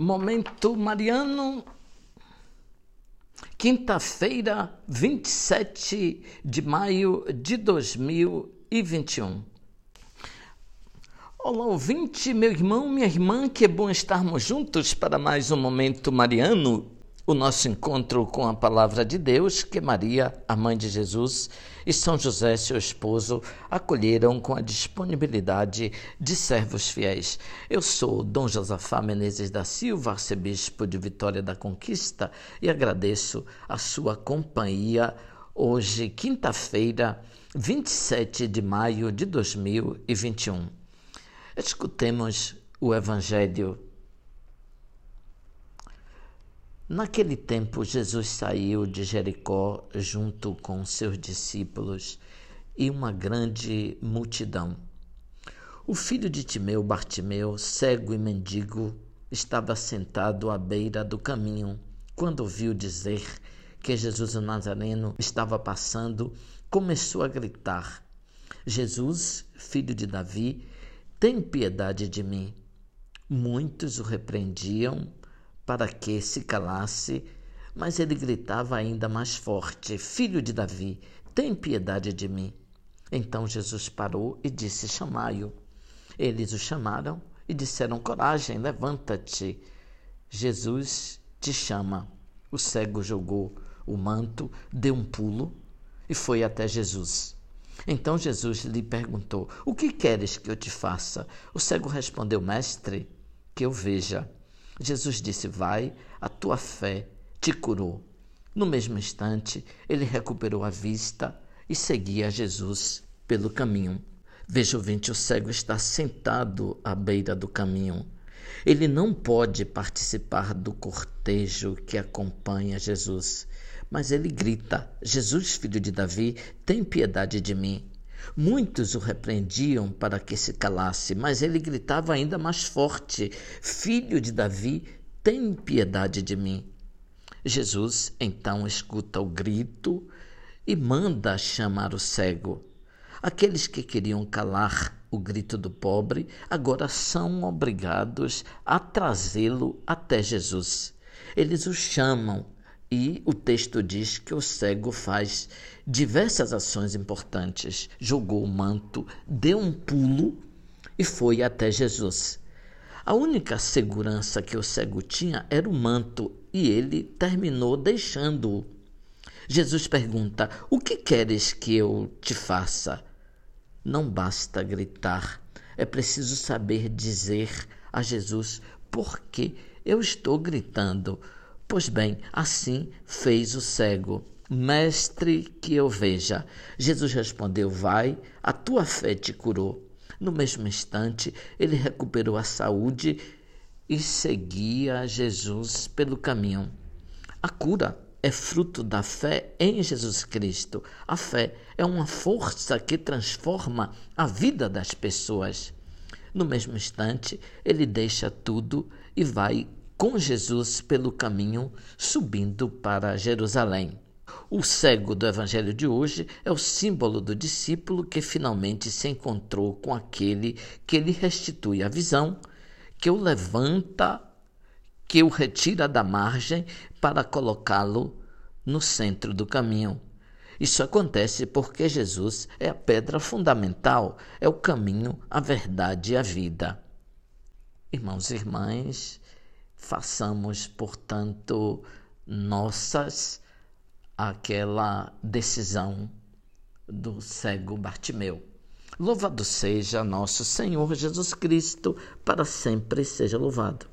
Momento Mariano, quinta-feira, 27 de maio de 2021. Olá, ouvinte, meu irmão, minha irmã, que é bom estarmos juntos para mais um Momento Mariano o nosso encontro com a palavra de Deus que Maria, a mãe de Jesus, e São José, seu esposo, acolheram com a disponibilidade de servos fiéis. Eu sou Dom Josafá Menezes da Silva, arcebispo de Vitória da Conquista, e agradeço a sua companhia hoje, quinta-feira, 27 de maio de 2021. Escutemos o Evangelho Naquele tempo, Jesus saiu de Jericó junto com seus discípulos e uma grande multidão. O filho de Timeu, Bartimeu, cego e mendigo, estava sentado à beira do caminho. Quando ouviu dizer que Jesus o Nazareno estava passando, começou a gritar: Jesus, filho de Davi, tem piedade de mim. Muitos o repreendiam para que se calasse, mas ele gritava ainda mais forte: Filho de Davi, tem piedade de mim. Então Jesus parou e disse: Chamai-o. Eles o chamaram e disseram: Coragem, levanta-te. Jesus te chama. O cego jogou o manto, deu um pulo e foi até Jesus. Então Jesus lhe perguntou: O que queres que eu te faça? O cego respondeu: Mestre, que eu veja. Jesus disse: Vai, a tua fé te curou. No mesmo instante, ele recuperou a vista e seguia Jesus pelo caminho. Veja, ouvinte, o cego está sentado à beira do caminho. Ele não pode participar do cortejo que acompanha Jesus, mas ele grita: Jesus, filho de Davi, tem piedade de mim. Muitos o repreendiam para que se calasse, mas ele gritava ainda mais forte: Filho de Davi, tem piedade de mim. Jesus então escuta o grito e manda chamar o cego. Aqueles que queriam calar o grito do pobre agora são obrigados a trazê-lo até Jesus. Eles o chamam e o texto diz que o cego faz diversas ações importantes. Jogou o manto, deu um pulo e foi até Jesus. A única segurança que o cego tinha era o manto e ele terminou deixando-o. Jesus pergunta: O que queres que eu te faça? Não basta gritar, é preciso saber dizer a Jesus por que eu estou gritando Pois bem, assim fez o cego. Mestre, que eu veja. Jesus respondeu: Vai, a tua fé te curou. No mesmo instante, ele recuperou a saúde e seguia Jesus pelo caminho. A cura é fruto da fé em Jesus Cristo. A fé é uma força que transforma a vida das pessoas. No mesmo instante, ele deixa tudo e vai com Jesus pelo caminho subindo para Jerusalém. O cego do evangelho de hoje é o símbolo do discípulo que finalmente se encontrou com aquele que lhe restitui a visão, que o levanta, que o retira da margem para colocá-lo no centro do caminho. Isso acontece porque Jesus é a pedra fundamental, é o caminho, a verdade e a vida. Irmãos e irmãs, façamos, portanto, nossas aquela decisão do cego Bartimeu. Louvado seja nosso Senhor Jesus Cristo, para sempre seja louvado.